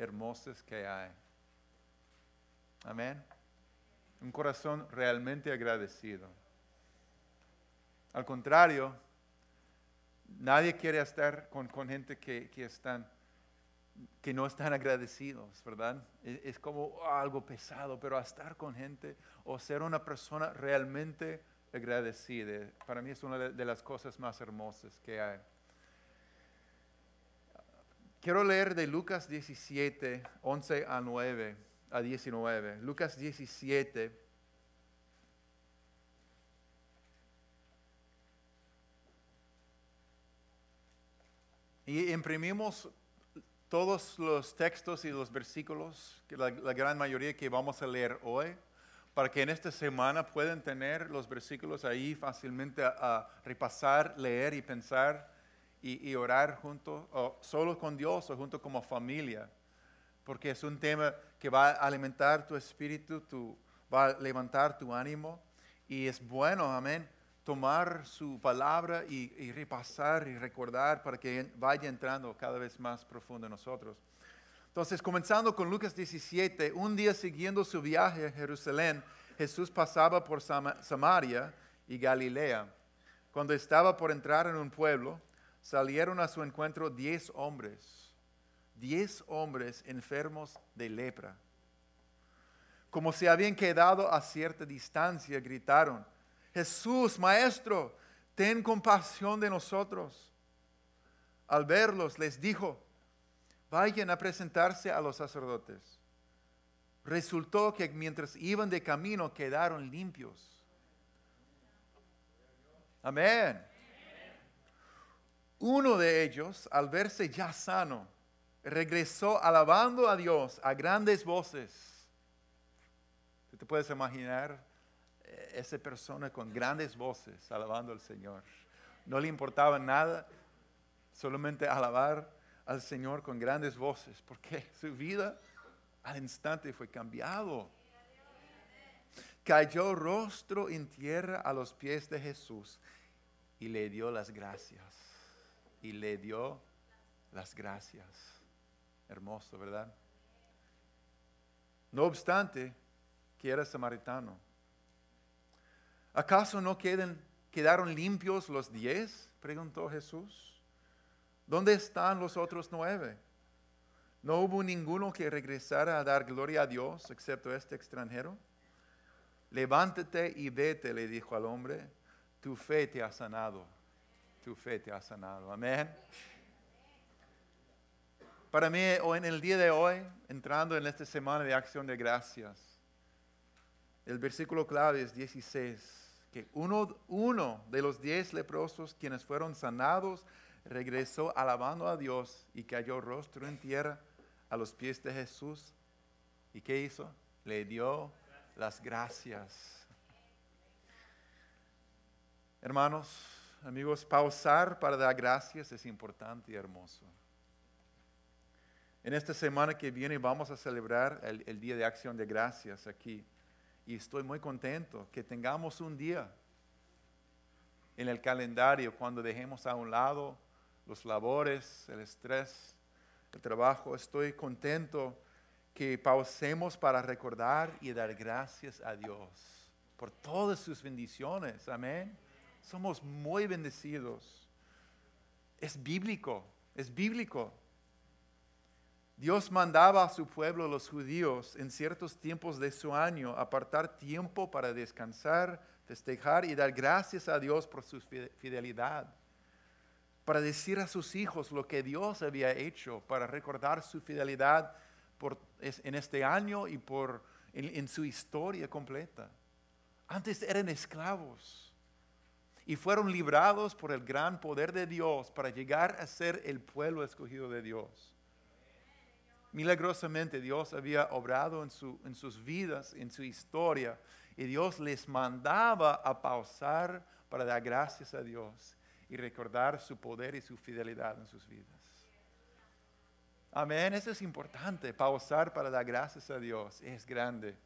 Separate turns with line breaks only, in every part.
hermosas que hay. Amén. Un corazón realmente agradecido. Al contrario, nadie quiere estar con, gente que, están, que no están agradecidos, ¿verdad? Es, como algo pesado, pero estar con gente o ser una persona realmente agradecida, para mí es una de las cosas más hermosas que hay. Quiero leer de Lucas 17, 11 a 9, a 19. Lucas 17. Y imprimimos todos los textos y los versículos, que la, gran mayoría que vamos a leer hoy, para que en esta semana puedan tener los versículos ahí fácilmente a repasar, leer y pensar y, orar junto, o solo con Dios o junto como familia, porque es un tema que va a alimentar tu espíritu, tu, va a levantar tu ánimo y es bueno, amén, tomar su palabra y, y, repasar y recordar para que vaya entrando cada vez más profundo en nosotros. Entonces, comenzando con Lucas 17, un día siguiendo su viaje a Jerusalén, Jesús pasaba por Samaria y Galilea. Cuando estaba por entrar en un pueblo, salieron a su encuentro diez hombres, diez hombres enfermos de lepra. Como se habían quedado a cierta distancia, gritaron, Jesús, Maestro, ten compasión de nosotros. Al verlos, les dijo, vayan a presentarse a los sacerdotes. Resultó que mientras iban de camino quedaron limpios. Amén. Uno de ellos, al verse ya sano, regresó alabando a Dios a grandes voces. ¿Tú te puedes imaginar eh, esa persona con grandes voces alabando al Señor? No le importaba nada, solamente alabar al Señor con grandes voces, porque su vida al instante fue cambiado. Cayó rostro en tierra a los pies de Jesús y le dio las gracias y le dio las gracias. Hermoso, ¿verdad? No obstante, que era samaritano. ¿Acaso no quedaron limpios los diez? Preguntó Jesús. ¿Dónde están los otros nueve? ¿No hubo ninguno que regresara a dar gloria a Dios excepto este extranjero? Levántate y vete, le dijo al hombre, tu fe te ha sanado tu fe te ha sanado. Amén. Para mí, en el día de hoy, entrando en esta semana de acción de gracias, el versículo clave es 16, que uno, uno de los diez leprosos quienes fueron sanados regresó alabando a Dios y cayó rostro en tierra a los pies de Jesús. ¿Y qué hizo? Le dio las gracias. Hermanos, amigos, pausar para dar gracias es importante y hermoso. En esta semana que viene vamos a celebrar el, Día de Acción de Gracias aquí. Y estoy muy contento que tengamos un día en el calendario cuando dejemos a un lado los labores, el estrés, el trabajo. Estoy contento que pausemos para recordar y dar gracias a Dios por todas sus bendiciones. Amén. Somos muy bendecidos. Es bíblico, es bíblico. Dios mandaba a su pueblo, los judíos, en ciertos tiempos de su año, apartar tiempo para descansar, festejar y dar gracias a Dios por su fidelidad. Para decir a sus hijos lo que Dios había hecho, para recordar su fidelidad en este año y por, en su historia completa. Antes eran esclavos y fueron librados por el gran poder de Dios para llegar a ser el pueblo escogido de Dios. Milagrosamente Dios había obrado en, en sus vidas, en su historia, y Dios les mandaba a pausar para dar gracias a Dios y recordar su poder y su fidelidad en sus vidas. Amén, eso es importante, pausar para dar gracias a Dios. Es grande,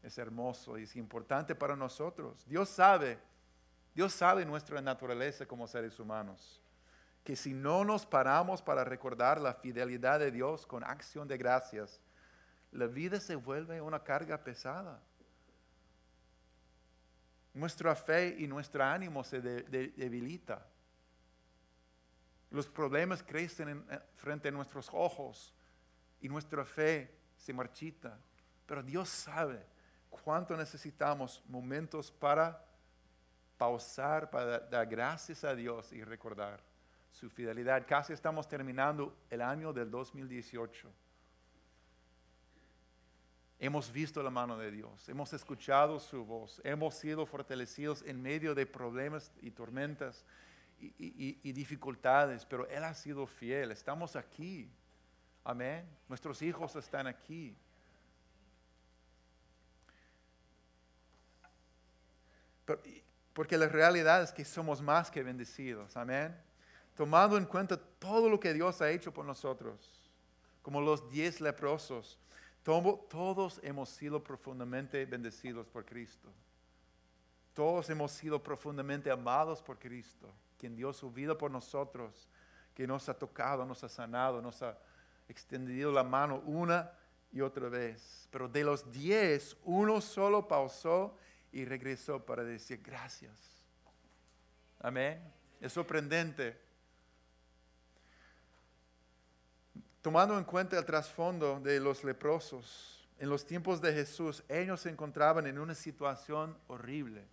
es hermoso y es importante para nosotros. Dios sabe Dios sabe nuestra naturaleza como seres humanos. que si no nos paramos para recordar la fidelidad de Dios con acción de gracias, la vida se vuelve una carga pesada. Nuestra fe y nuestro ánimo se debilita. Los problemas crecen frente a nuestros ojos y nuestra fe se marchita. Pero Dios sabe cuánto necesitamos momentos para pausar, para dar gracias a Dios y recordar su fidelidad. Casi estamos terminando el año del 2018. Hemos visto la mano de Dios, hemos escuchado su voz, hemos sido fortalecidos en medio de problemas y tormentas y, dificultades, pero Él ha sido fiel. Estamos aquí. Amén. Nuestros hijos están aquí. Porque la realidad es que somos más que bendecidos. Amén. Tomando en cuenta todo lo que Dios ha hecho por nosotros, como los diez leprosos todos hemos sido profundamente bendecidos por Cristo. Todos hemos sido profundamente amados por Cristo, quien dio su vida por nosotros, que nos ha tocado, nos ha sanado, nos ha extendido la mano una y otra vez. Pero de los diez, uno solo pausó y regresó para decir gracias. Amén. Es sorprendente. Tomando en cuenta el trasfondo de los leprosos, en los tiempos de Jesús, ellos se encontraban en una situación horrible.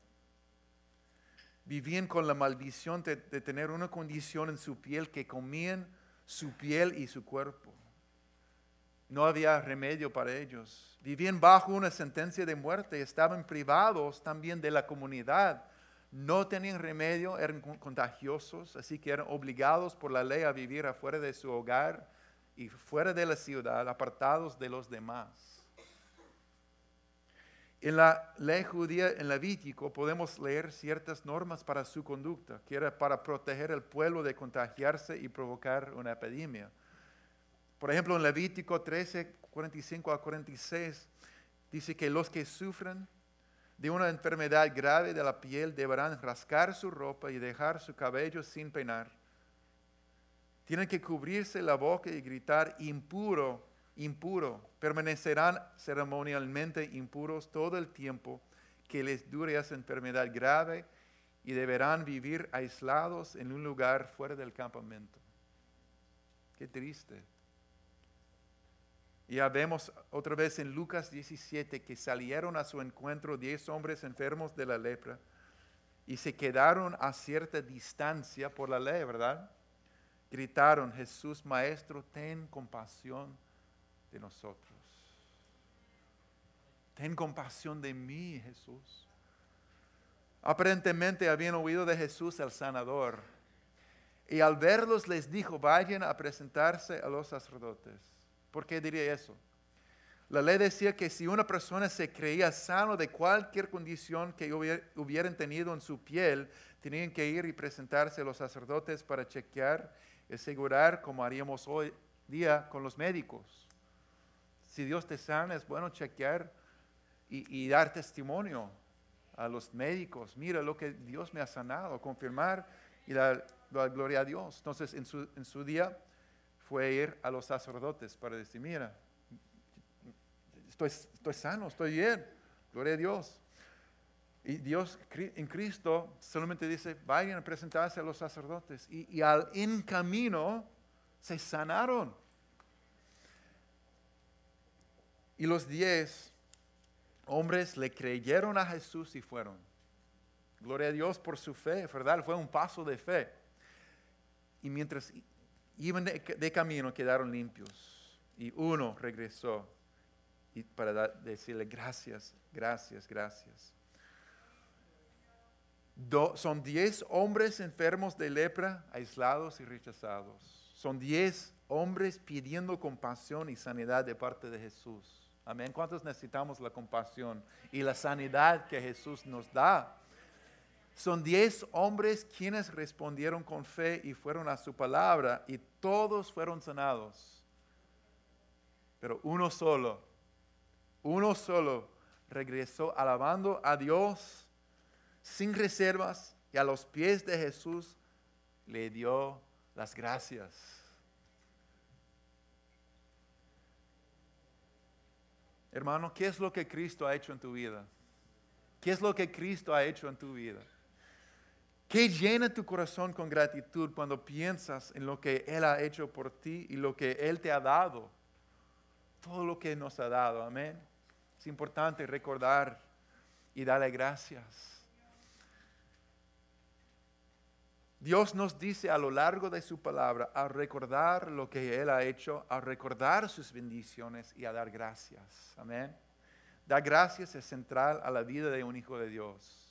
Vivían con la maldición de, tener una condición en su piel que comían su piel y su cuerpo. No había remedio para ellos. Vivían bajo una sentencia de muerte, estaban privados también de la comunidad. No tenían remedio, eran contagiosos, así que eran obligados por la ley a vivir afuera de su hogar y fuera de la ciudad, apartados de los demás. En la ley judía, en Levítico, podemos leer ciertas normas para su conducta, que era para proteger al pueblo de contagiarse y provocar una epidemia. Por ejemplo, en Levítico 13, 45 a 46, dice que los que sufren de una enfermedad grave de la piel deberán rascar su ropa y dejar su cabello sin peinar tienen que cubrirse la boca y gritar impuro, impuro. Permanecerán ceremonialmente impuros todo el tiempo que les dure esa enfermedad grave y deberán vivir aislados en un lugar fuera del campamento. Qué triste. Ya vemos otra vez en Lucas 17 que salieron a su encuentro diez hombres enfermos de la lepra y se quedaron a cierta distancia por la ley, ¿verdad? gritaron, Jesús Maestro, ten compasión de nosotros. Ten compasión de mí, Jesús. Aparentemente habían oído de Jesús el sanador. Y al verlos les dijo, vayan a presentarse a los sacerdotes. ¿Por qué diría eso? La ley decía que si una persona se creía sano de cualquier condición que hubieran tenido en su piel, tenían que ir y presentarse a los sacerdotes para chequear asegurar como haríamos hoy día con los médicos. Si Dios te sana, es bueno chequear y, dar testimonio a los médicos. Mira lo que Dios me ha sanado, confirmar y dar, gloria a Dios. Entonces, en su, en su día fue ir a los sacerdotes para decir, mira, estoy, estoy sano, estoy bien, gloria a Dios. Y Dios en Cristo solamente dice, vayan a presentarse a los sacerdotes. Y, al en camino se sanaron. Y los diez hombres le creyeron a Jesús y fueron. Gloria a Dios por su fe, ¿verdad? Fue un paso de fe. Y mientras iban de, camino quedaron limpios. Y uno regresó y para decirle gracias, gracias, gracias son diez hombres enfermos de lepra, aislados y rechazados. Son diez hombres pidiendo compasión y sanidad de parte de Jesús. Amén. ¿Cuántos necesitamos la compasión y la sanidad que Jesús nos da? Son diez hombres quienes respondieron con fe y fueron a su palabra y todos fueron sanados. Pero uno solo, uno solo regresó alabando a Dios sin reservas y a los pies de Jesús le dio las gracias. Hermano, ¿qué es lo que Cristo ha hecho en tu vida? ¿Qué es lo que Cristo ha hecho en tu vida? ¿Qué llena tu corazón con gratitud cuando piensas en lo que Él ha hecho por ti y lo que Él te ha dado? Todo lo que nos ha dado, amén. Es importante recordar y darle gracias. Dios nos dice a lo largo de su palabra a recordar lo que Él ha hecho, a recordar sus bendiciones y a dar gracias. Amén. Dar gracias es central a la vida de un hijo de Dios.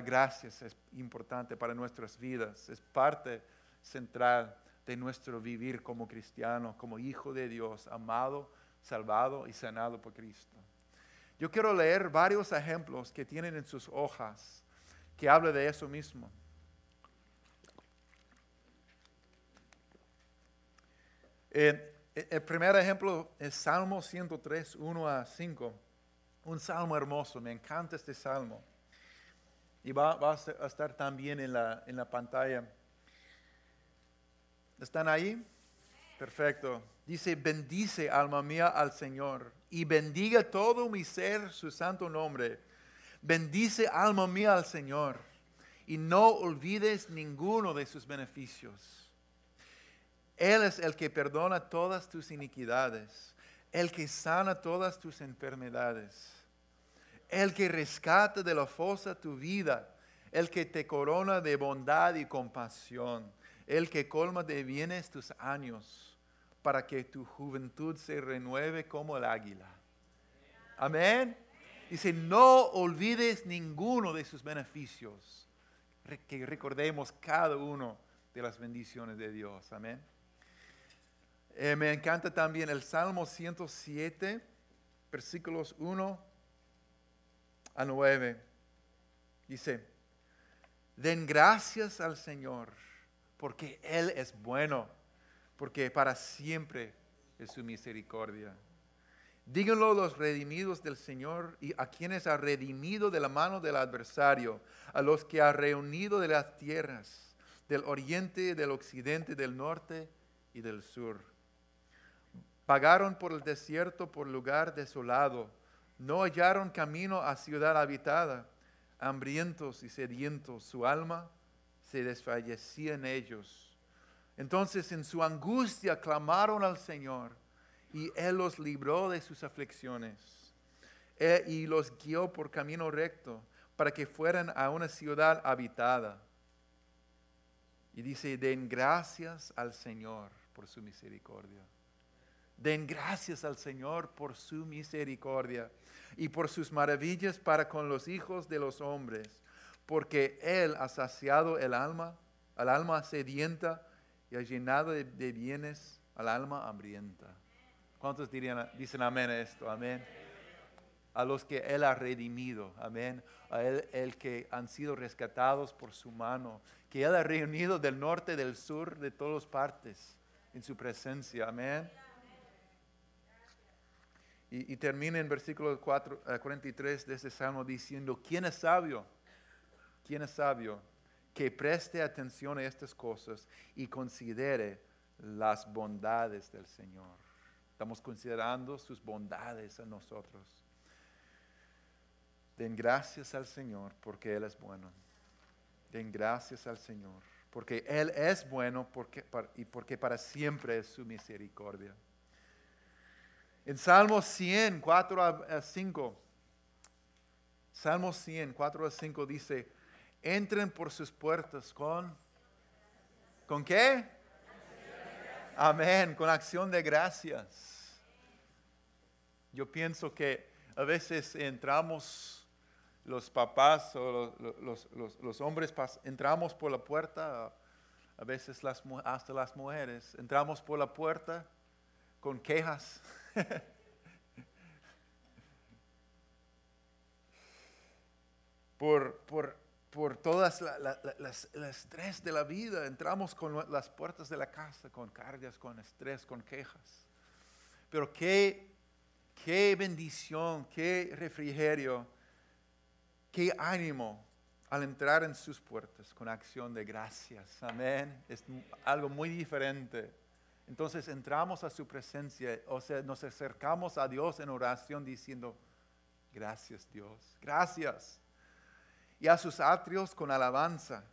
Gracias es importante para nuestras vidas, es parte central de nuestro vivir como cristiano, como hijo de Dios, amado, salvado y sanado por Cristo. Yo quiero leer varios ejemplos que tienen en sus hojas que habla de eso mismo. el primer ejemplo es Salmo 103, 1 a 5. Un salmo hermoso, me encanta este salmo. Y va, a estar también en la, en la pantalla. ¿Están ahí? Perfecto. Dice, bendice alma mía al Señor y bendiga todo mi ser su santo nombre. Bendice alma mía al Señor y no olvides ninguno de sus beneficios él es el que perdona todas tus iniquidades, el que sana todas tus enfermedades, el que rescata de la fosa tu vida, el que te corona de bondad y compasión, el que colma de bienes tus años, para que tu juventud se renueve como el águila. Amén. Dice, no olvides ninguno de sus beneficios, que recordemos cada uno de las bendiciones de Dios. Amén. Eh, me encanta también el Salmo 107, versículos 1 a 9. Dice, den gracias al Señor, porque Él es bueno, porque para siempre es su misericordia. Díganlo los redimidos del Señor y a quienes ha redimido de la mano del adversario, a los que ha reunido de las tierras, del oriente, del occidente, del norte y del sur Pagaron por el desierto por lugar desolado. No hallaron camino a ciudad habitada. Hambrientos y sedientos, su alma se desfallecía en ellos. Entonces en su angustia clamaron al Señor y Él los libró de sus aflicciones e, y los guió por camino recto para que fueran a una ciudad habitada. Y dice, den gracias al Señor por su misericordia. Den gracias al Señor por su misericordia y por sus maravillas para con los hijos de los hombres, porque Él ha saciado el alma, al alma sedienta y ha llenado de, bienes al alma hambrienta. ¿Cuántos dirían, dicen amén a esto? Amén. A los que Él ha redimido, amén. A Él el que han sido rescatados por su mano, que Él ha reunido del norte, del sur, de todas partes en su presencia, amén. Y, termina en versículo 4, 43 de este salmo diciendo, ¿quién es sabio? ¿Quién es sabio? Que preste atención a estas cosas y considere las bondades del Señor. Estamos considerando sus bondades a nosotros. Den gracias al Señor porque Él es bueno. Den gracias al Señor porque Él es bueno porque, y porque para siempre es su misericordia. En Salmo 100, 4 a 5, Salmo 100, 4 a 5 dice, entren por sus puertas con, ¿con qué? Amén, con acción de gracias. Yo pienso que a veces entramos, los papás o los, hombres entramos por la puerta, a veces las, hasta las mujeres, entramos por la puerta con quejas por, por, por todas las, el estrés de la vida, entramos con las puertas de la casa con cargas, con estrés, con quejas. Pero qué, qué bendición, qué refrigerio, qué ánimo al entrar en sus puertas con acción de gracias. Amén. Es algo muy diferente. Entonces entramos a su presencia, o sea, nos acercamos a Dios en oración diciendo, gracias Dios, gracias. Y a sus atrios con alabanza.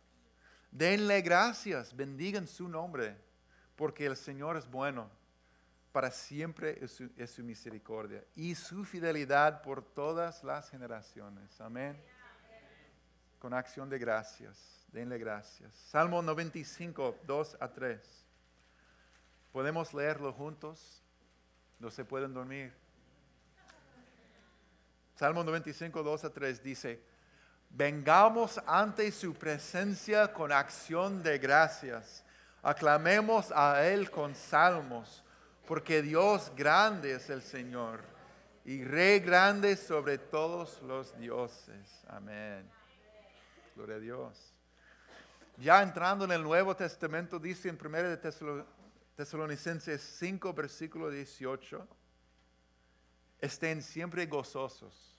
Denle gracias, bendigan su nombre, porque el Señor es bueno, para siempre es su, misericordia y su fidelidad por todas las generaciones. Amén con acción de gracias. Denle gracias. Salmo 95, 2 a 3. ¿Podemos leerlo juntos? No se pueden dormir. Salmo 95, 2 a 3 dice, vengamos ante su presencia con acción de gracias. Aclamemos a Él con salmos, porque Dios grande es el Señor y Rey grande sobre todos los dioses. Amén. Gloria a Dios. Ya entrando en el Nuevo Testamento, dice en 1 de Tesalonicenses 5, versículo 18, estén siempre gozosos,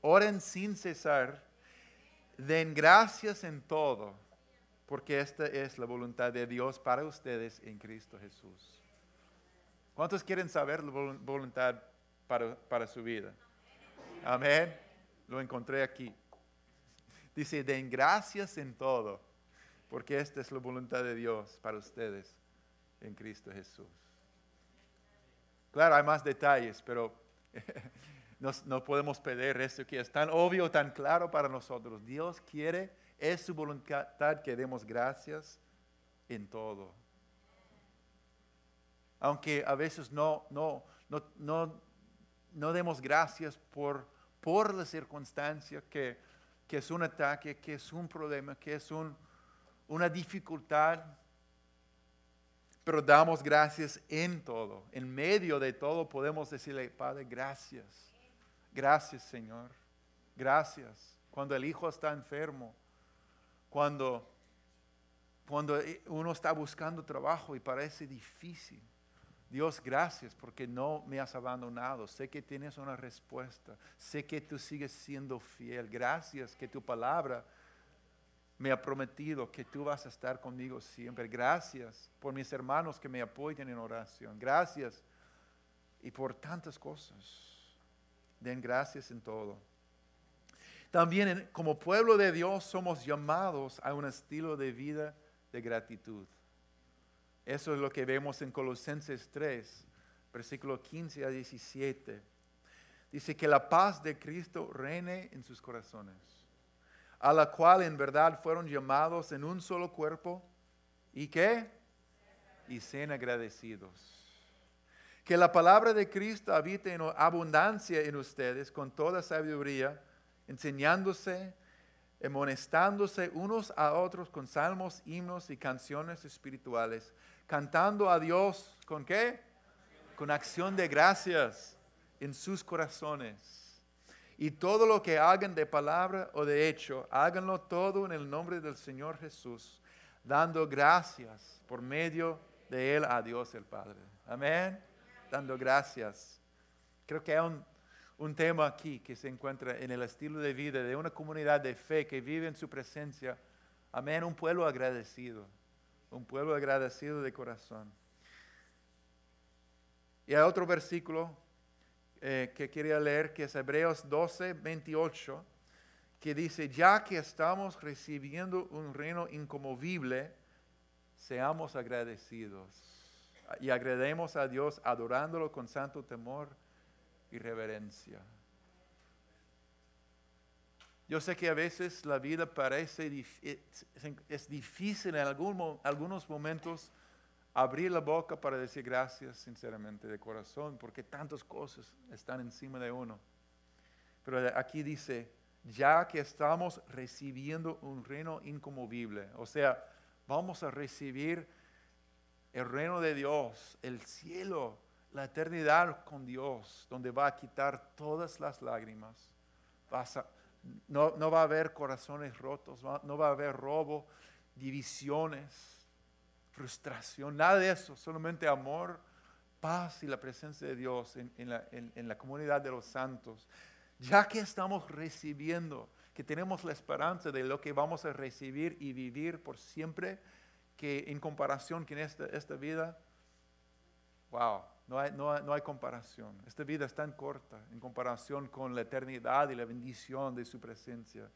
oren sin cesar, den gracias en todo, porque esta es la voluntad de Dios para ustedes en Cristo Jesús. ¿Cuántos quieren saber la voluntad para, para su vida? Amén. Lo encontré aquí. Dice, den gracias en todo, porque esta es la voluntad de Dios para ustedes en Cristo Jesús. Claro, hay más detalles, pero no, podemos pedir eso que es tan obvio, tan claro para nosotros. Dios quiere, es su voluntad que demos gracias en todo. Aunque a veces no, no, no, no, no demos gracias por, por la circunstancia que que es un ataque, que es un problema, que es una dificultad. Pero damos gracias en todo. En medio de todo podemos decirle, Padre, gracias. Gracias, Señor. Gracias. Cuando el hijo está enfermo, cuando, cuando uno está buscando trabajo y parece difícil. Dios, gracias porque no me has abandonado. Sé que tienes una respuesta. Sé que tú sigues siendo fiel. Gracias que tu palabra me ha prometido que tú vas a estar conmigo siempre. Gracias por mis hermanos que me apoyan en oración. Gracias y por tantas cosas. Den gracias en todo. También como pueblo de Dios somos llamados a un estilo de vida de gratitud. Eso es lo que vemos en Colosenses 3, versículo 15 a 17. Dice que la paz de Cristo reine en sus corazones, a la cual en verdad fueron llamados en un solo cuerpo y que y sean agradecidos. Que la palabra de Cristo habite en abundancia en ustedes con toda sabiduría, enseñándose, amonestándose unos a otros con salmos, himnos y canciones espirituales cantando a Dios con qué? Con acción de gracias en sus corazones. Y todo lo que hagan de palabra o de hecho, háganlo todo en el nombre del Señor Jesús, dando gracias por medio de Él a Dios el Padre. Amén. Dando gracias. Creo que hay un, un tema aquí que se encuentra en el estilo de vida de una comunidad de fe que vive en su presencia. Amén. Un pueblo agradecido un pueblo agradecido de corazón. Y hay otro versículo eh, que quería leer, que es Hebreos 12, 28, que dice, ya que estamos recibiendo un reino incomovible, seamos agradecidos y agrademos a Dios adorándolo con santo temor y reverencia. Yo sé que a veces la vida parece, es difícil en algunos momentos abrir la boca para decir gracias sinceramente de corazón, porque tantas cosas están encima de uno. Pero aquí dice, ya que estamos recibiendo un reino incomovible, o sea, vamos a recibir el reino de Dios, el cielo, la eternidad con Dios, donde va a quitar todas las lágrimas. No, va a haber corazones rotos, no va a haber robo, divisiones, frustración, nada de eso, solamente amor, paz y la presencia de Dios en, la, en la comunidad de los santos. Ya que estamos recibiendo que tenemos la esperanza de lo que vamos a recibir y vivir por siempre, que en comparación con esta, esta vida, wow, no hay, no, no hay comparación. Esta vida es tan corta en comparación con la eternidad y la bendición de su presencia.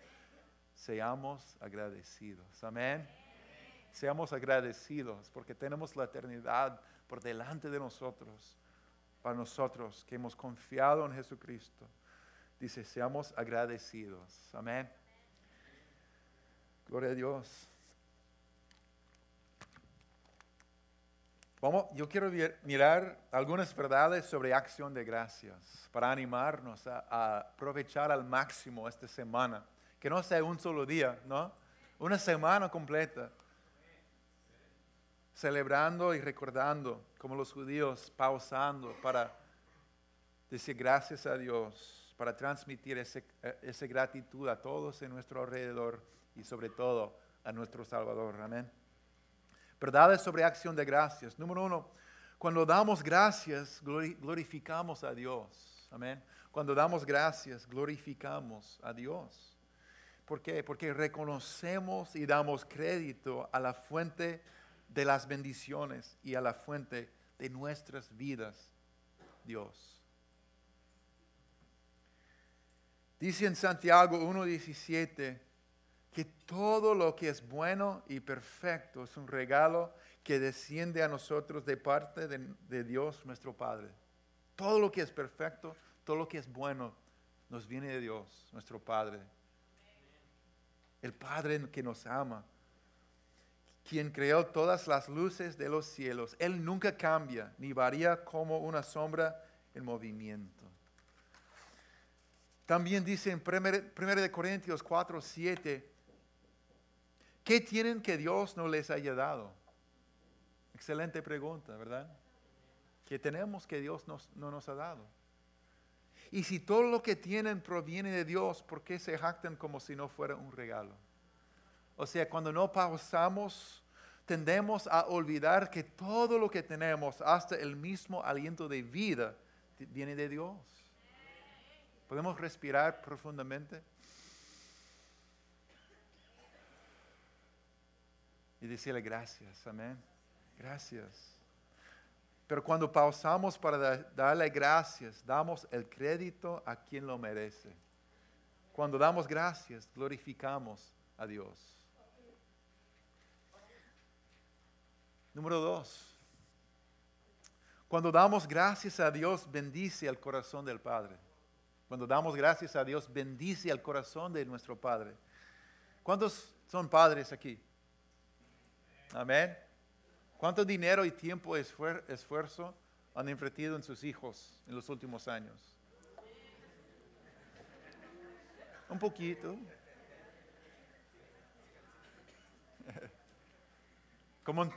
Seamos agradecidos. Amén. Seamos agradecidos porque tenemos la eternidad por delante de nosotros, para nosotros que hemos confiado en Jesucristo. Dice, seamos agradecidos. Amén. Gloria a Dios. Vamos, yo quiero mirar algunas verdades sobre acción de gracias para animarnos a, a, aprovechar al máximo esta semana. Que no sea un solo día, ¿no? Una semana completa. Celebrando y recordando, como los judíos, pausando para decir gracias a Dios, para transmitir esa gratitud a todos en nuestro alrededor y sobre todo a nuestro Salvador. Amén. Verdades sobre acción de gracias. Número uno, cuando damos gracias, glorificamos a Dios. Amén. Cuando damos gracias, glorificamos a Dios. ¿Por qué? Porque reconocemos y damos crédito a la fuente de las bendiciones y a la fuente de nuestras vidas, Dios. Dice en Santiago 1.17, que todo lo que es bueno y perfecto es un regalo que desciende a nosotros de parte de, Dios nuestro Padre. Todo lo que es perfecto, todo lo que es bueno, nos viene de Dios, nuestro Padre. El Padre que nos ama, quien creó todas las luces de los cielos. Él nunca cambia ni varía como una sombra en movimiento. También dice en 1 Corintios 4, 7, ¿Qué tienen que Dios no les haya dado? Excelente pregunta, ¿verdad? ¿Qué tenemos que Dios no nos ha dado? Y si todo lo que tienen proviene de Dios, ¿por qué se jactan como si no fuera un regalo? O sea, cuando no pausamos, tendemos a olvidar que todo lo que tenemos, hasta el mismo aliento de vida, viene de Dios. ¿Podemos respirar profundamente? y decirle gracias, amén. Gracias. Pero cuando pausamos para darle gracias, damos el crédito a quien lo merece. Cuando damos gracias, glorificamos a Dios. Número dos. Cuando damos gracias a Dios, bendice el corazón del Padre. Cuando damos gracias a Dios, bendice el corazón de nuestro Padre. ¿Cuántos son padres aquí? Amén. ¿Cuánto dinero y tiempo y esfuerzo han invertido en sus hijos en los últimos años? Un poquito. Como,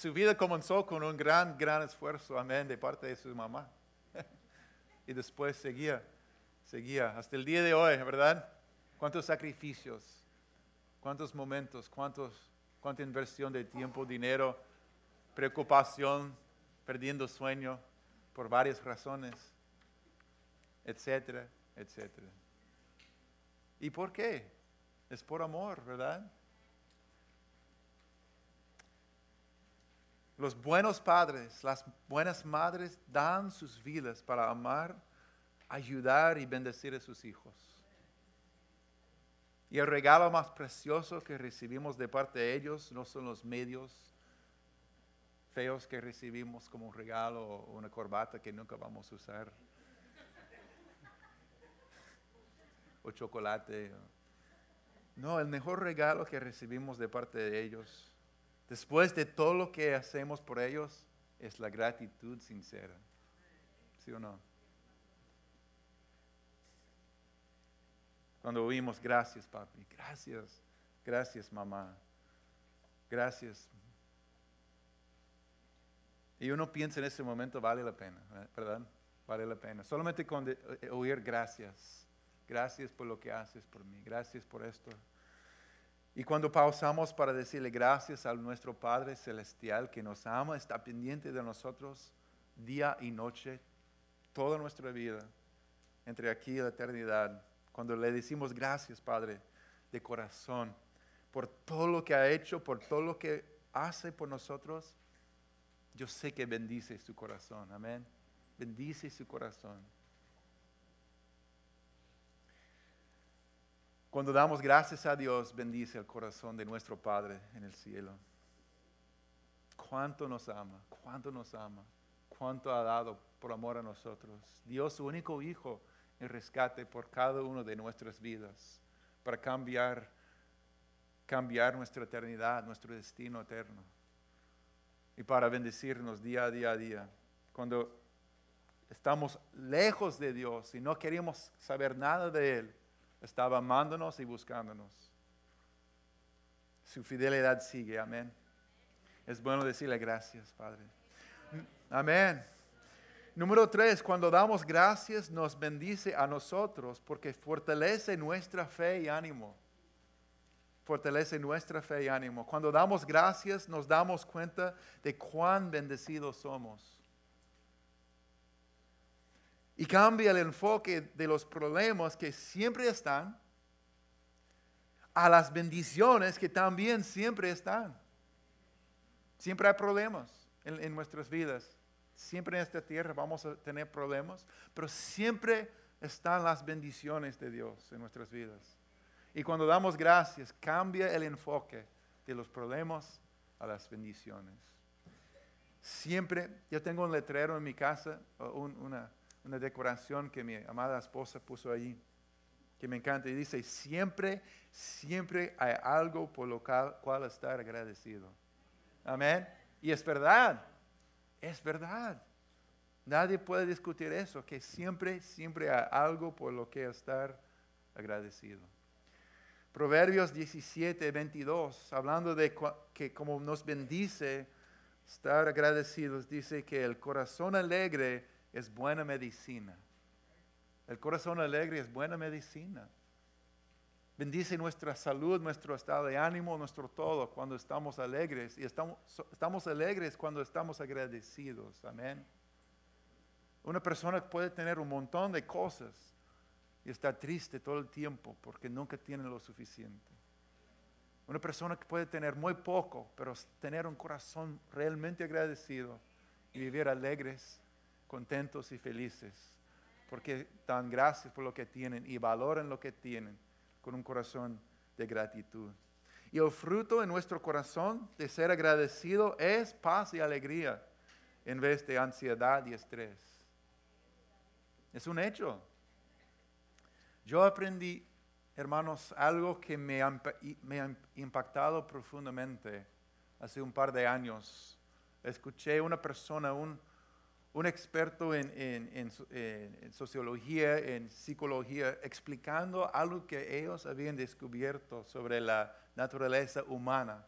su vida comenzó con un gran, gran esfuerzo, amén, de parte de su mamá. y después seguía, seguía, hasta el día de hoy, ¿verdad? ¿Cuántos sacrificios? ¿Cuántos momentos? ¿Cuántos cuánta inversión de tiempo, dinero, preocupación, perdiendo sueño por varias razones, etcétera, etcétera. ¿Y por qué? Es por amor, ¿verdad? Los buenos padres, las buenas madres dan sus vidas para amar, ayudar y bendecir a sus hijos. Y el regalo más precioso que recibimos de parte de ellos no son los medios feos que recibimos como un regalo o una corbata que nunca vamos a usar. o chocolate. No, el mejor regalo que recibimos de parte de ellos, después de todo lo que hacemos por ellos, es la gratitud sincera. ¿Sí o no? Cuando oímos, gracias papi, gracias, gracias mamá, gracias. Y uno piensa en ese momento, vale la pena, ¿verdad? Vale la pena. Solamente con eh, oír gracias, gracias por lo que haces por mí, gracias por esto. Y cuando pausamos para decirle gracias a nuestro Padre Celestial que nos ama, está pendiente de nosotros día y noche, toda nuestra vida, entre aquí y la eternidad Cuando le decimos gracias, Padre, de corazón, por todo lo que ha hecho, por todo lo que hace por nosotros, yo sé que bendice su corazón. Amén. Bendice su corazón. Cuando damos gracias a Dios, bendice el corazón de nuestro Padre en el cielo. Cuánto nos ama, cuánto nos ama, cuánto ha dado por amor a nosotros. Dios, su único Hijo, en rescate por cada uno de nuestras vidas, para cambiar, cambiar nuestra eternidad, nuestro destino eterno, y para bendecirnos día a día a día. Cuando estamos lejos de Dios y no queremos saber nada de Él, estaba amándonos y buscándonos. Su fidelidad sigue, amén. Es bueno decirle gracias, Padre. Amén. Número tres, cuando damos gracias nos bendice a nosotros porque fortalece nuestra fe y ánimo. Fortalece nuestra fe y ánimo. Cuando damos gracias nos damos cuenta de cuán bendecidos somos. Y cambia el enfoque de los problemas que siempre están a las bendiciones que también siempre están. Siempre hay problemas en, nuestras vidas. Siempre en esta tierra vamos a tener problemas, pero siempre están las bendiciones de Dios en nuestras vidas. Y cuando damos gracias, cambia el enfoque de los problemas a las bendiciones. Siempre, yo tengo un letrero en mi casa, una, una decoración que mi amada esposa puso allí, que me encanta, y dice, siempre, siempre hay algo por lo cual estar agradecido. Amén. Y es verdad, es verdad. Nadie puede discutir eso, que siempre, siempre hay algo por lo que estar agradecido. Proverbios 17, 22, hablando de que como nos bendice estar agradecidos, dice que el corazón alegre es buena medicina. El corazón alegre es buena medicina. Bendice nuestra salud, nuestro estado de ánimo, nuestro todo cuando estamos alegres. Y estamos, alegres cuando estamos agradecidos. Amén. Una persona puede tener un montón de cosas y estar triste todo el tiempo porque nunca tiene lo suficiente. Una persona que puede tener muy poco, pero tener un corazón realmente agradecido y vivir alegres contentos y felices, porque dan gracias por lo que tienen y valoran lo que tienen con un corazón de gratitud. Y el fruto en nuestro corazón de ser agradecido es paz y alegría en vez de ansiedad y estrés. Es un hecho. Yo aprendí, hermanos, algo que me ha, me ha impactado profundamente hace un par de años. Escuché una persona, un, un experto en, sociología, en psicología, explicando algo que ellos habían descubierto sobre la naturaleza humana.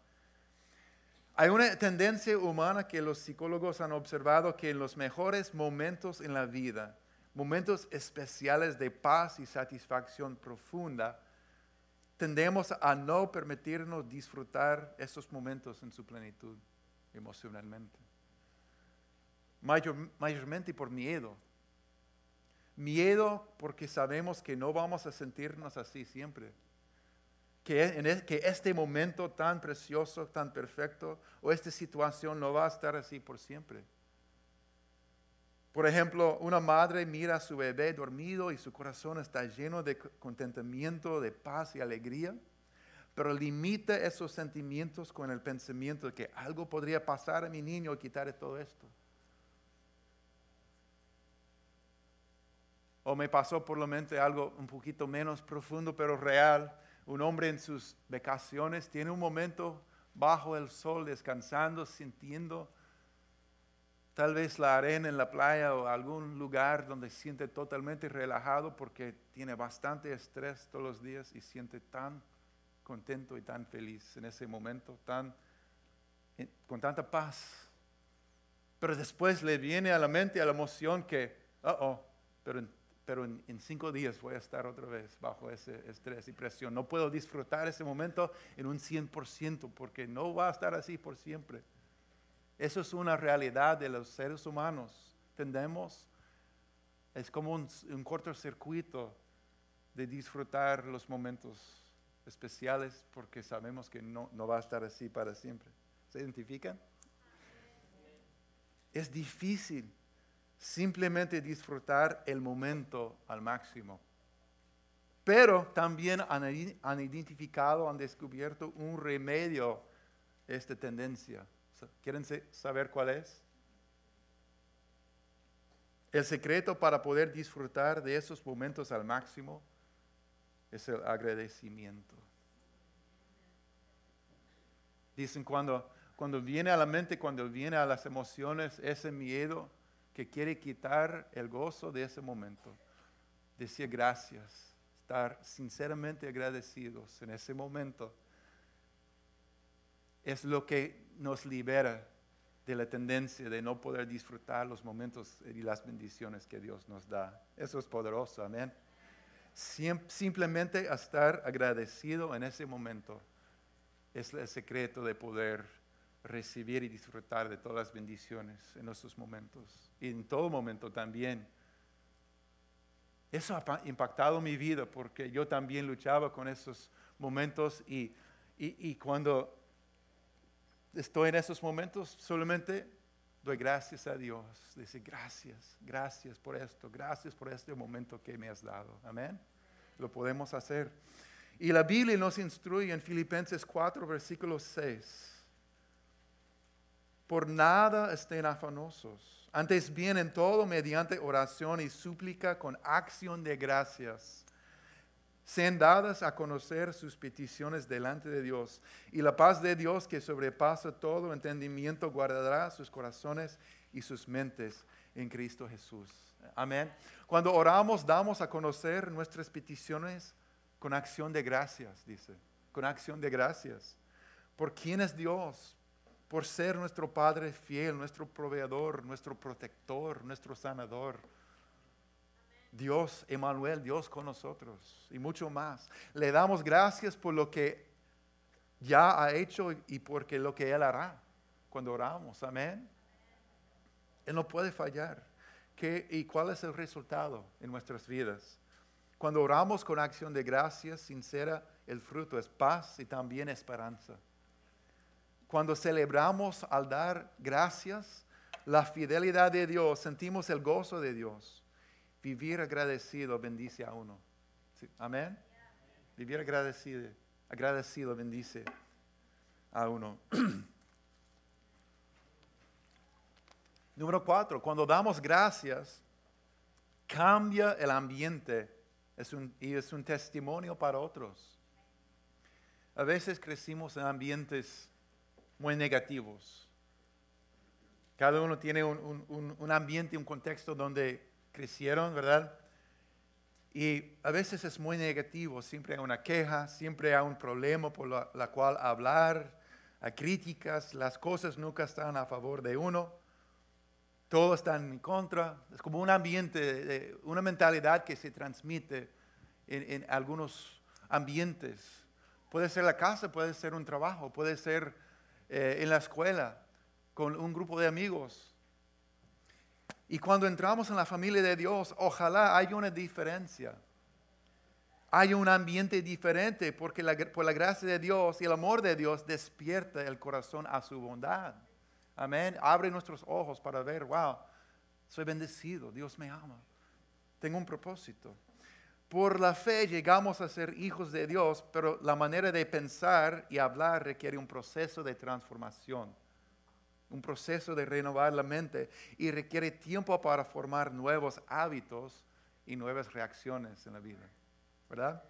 Hay una tendencia humana que los psicólogos han observado que en los mejores momentos en la vida, momentos especiales de paz y satisfacción profunda, tendemos a no permitirnos disfrutar esos momentos en su plenitud emocionalmente mayormente por miedo. Miedo porque sabemos que no vamos a sentirnos así siempre. Que, en que este momento tan precioso, tan perfecto, o esta situación no va a estar así por siempre. Por ejemplo, una madre mira a su bebé dormido y su corazón está lleno de contentamiento, de paz y alegría, pero limita esos sentimientos con el pensamiento de que algo podría pasar a mi niño y quitar todo esto. O me pasó por la mente algo un poquito menos profundo pero real. Un hombre en sus vacaciones tiene un momento bajo el sol descansando, sintiendo tal vez la arena en la playa o algún lugar donde siente totalmente relajado porque tiene bastante estrés todos los días y siente tan contento y tan feliz en ese momento, tan, con tanta paz. Pero después le viene a la mente, a la emoción que, oh, oh, pero pero en, cinco días voy a estar otra vez bajo ese estrés y presión. No puedo disfrutar ese momento en un 100% porque no va a estar así por siempre. Eso es una realidad de los seres humanos. Tendemos, es como un, un cortocircuito de disfrutar los momentos especiales porque sabemos que no, no va a estar así para siempre. ¿Se identifican? Es difícil simplemente disfrutar el momento al máximo. Pero también han, identificado, han descubierto un remedio a esta tendencia. ¿Quieren saber cuál es? El secreto para poder disfrutar de esos momentos al máximo es el agradecimiento. Dicen cuando, cuando viene a la mente, cuando viene a las emociones, ese miedo que quiere quitar el gozo de ese momento. Decir gracias, estar sinceramente agradecidos en ese momento es lo que nos libera de la tendencia de no poder disfrutar los momentos y las bendiciones que Dios nos da. Eso es poderoso, amén. Simplemente estar agradecido en ese momento es el secreto de poder recibir y disfrutar de todas las bendiciones en esos momentos y en todo momento también. Eso ha impactado mi vida porque yo también luchaba con esos momentos y, y cuando estoy en esos momentos, solamente doy gracias a Dios. Dice, gracias, gracias por esto, gracias por este momento que me has dado. Amén. Lo podemos hacer. Y la Biblia nos instruye en Filipenses 4, versículo 6. Por nada estén afanosos. Antes bien en todo, mediante oración y súplica con acción de gracias sean dadas a conocer sus peticiones delante de Dios. Y la paz de Dios que sobrepasa todo entendimiento guardará sus corazones y sus mentes en Cristo Jesús. Amén. Cuando oramos, damos a conocer nuestras peticiones con acción de gracias, dice. Con acción de gracias. ¿Por quién es Dios? Por ser nuestro Padre fiel, nuestro proveedor, nuestro protector, nuestro sanador Dios, Emanuel, Dios con nosotros y mucho más. Le damos gracias por lo que ya ha hecho y porque lo que Él hará cuando oramos. Amén. Él no puede fallar. ¿Qué, ¿Y cuál es el resultado en nuestras vidas? Cuando oramos con acción de gracias sincera, el fruto es paz y también esperanza. Cuando celebramos al dar gracias, la fidelidad de Dios, sentimos el gozo de Dios Vivir agradecido bendice a uno. Amén. Vivir agradecido, agradecido bendice a uno. Número cuatro, cuando damos gracias, cambia el ambiente y es un testimonio para otros. A veces crecimos en ambientes muy negativos. Cada uno tiene un, un ambiente, un contexto donde crecieron, ¿verdad? Y a veces es muy negativo, siempre hay una queja, siempre hay un problema por la, cual hablar, hay críticas, las cosas nunca están a favor de uno, todo está en contra, es como un ambiente, una mentalidad que se transmite en, algunos ambientes. Puede ser la casa, puede ser un trabajo, puede ser eh, en la escuela, con un grupo de amigos, y cuando entramos en la familia de Dios, ojalá haya una diferencia. Hay un ambiente diferente porque por la gracia de Dios y el amor de Dios despierta el corazón a su bondad. Amén. Abre nuestros ojos para ver, wow, soy bendecido, Dios me ama. Tengo un propósito. Por la fe llegamos a ser hijos de Dios, pero la manera de pensar y hablar requiere un proceso de transformación un proceso de renovar la mente y requiere tiempo para formar nuevos hábitos y nuevas reacciones en la vida. ¿Verdad?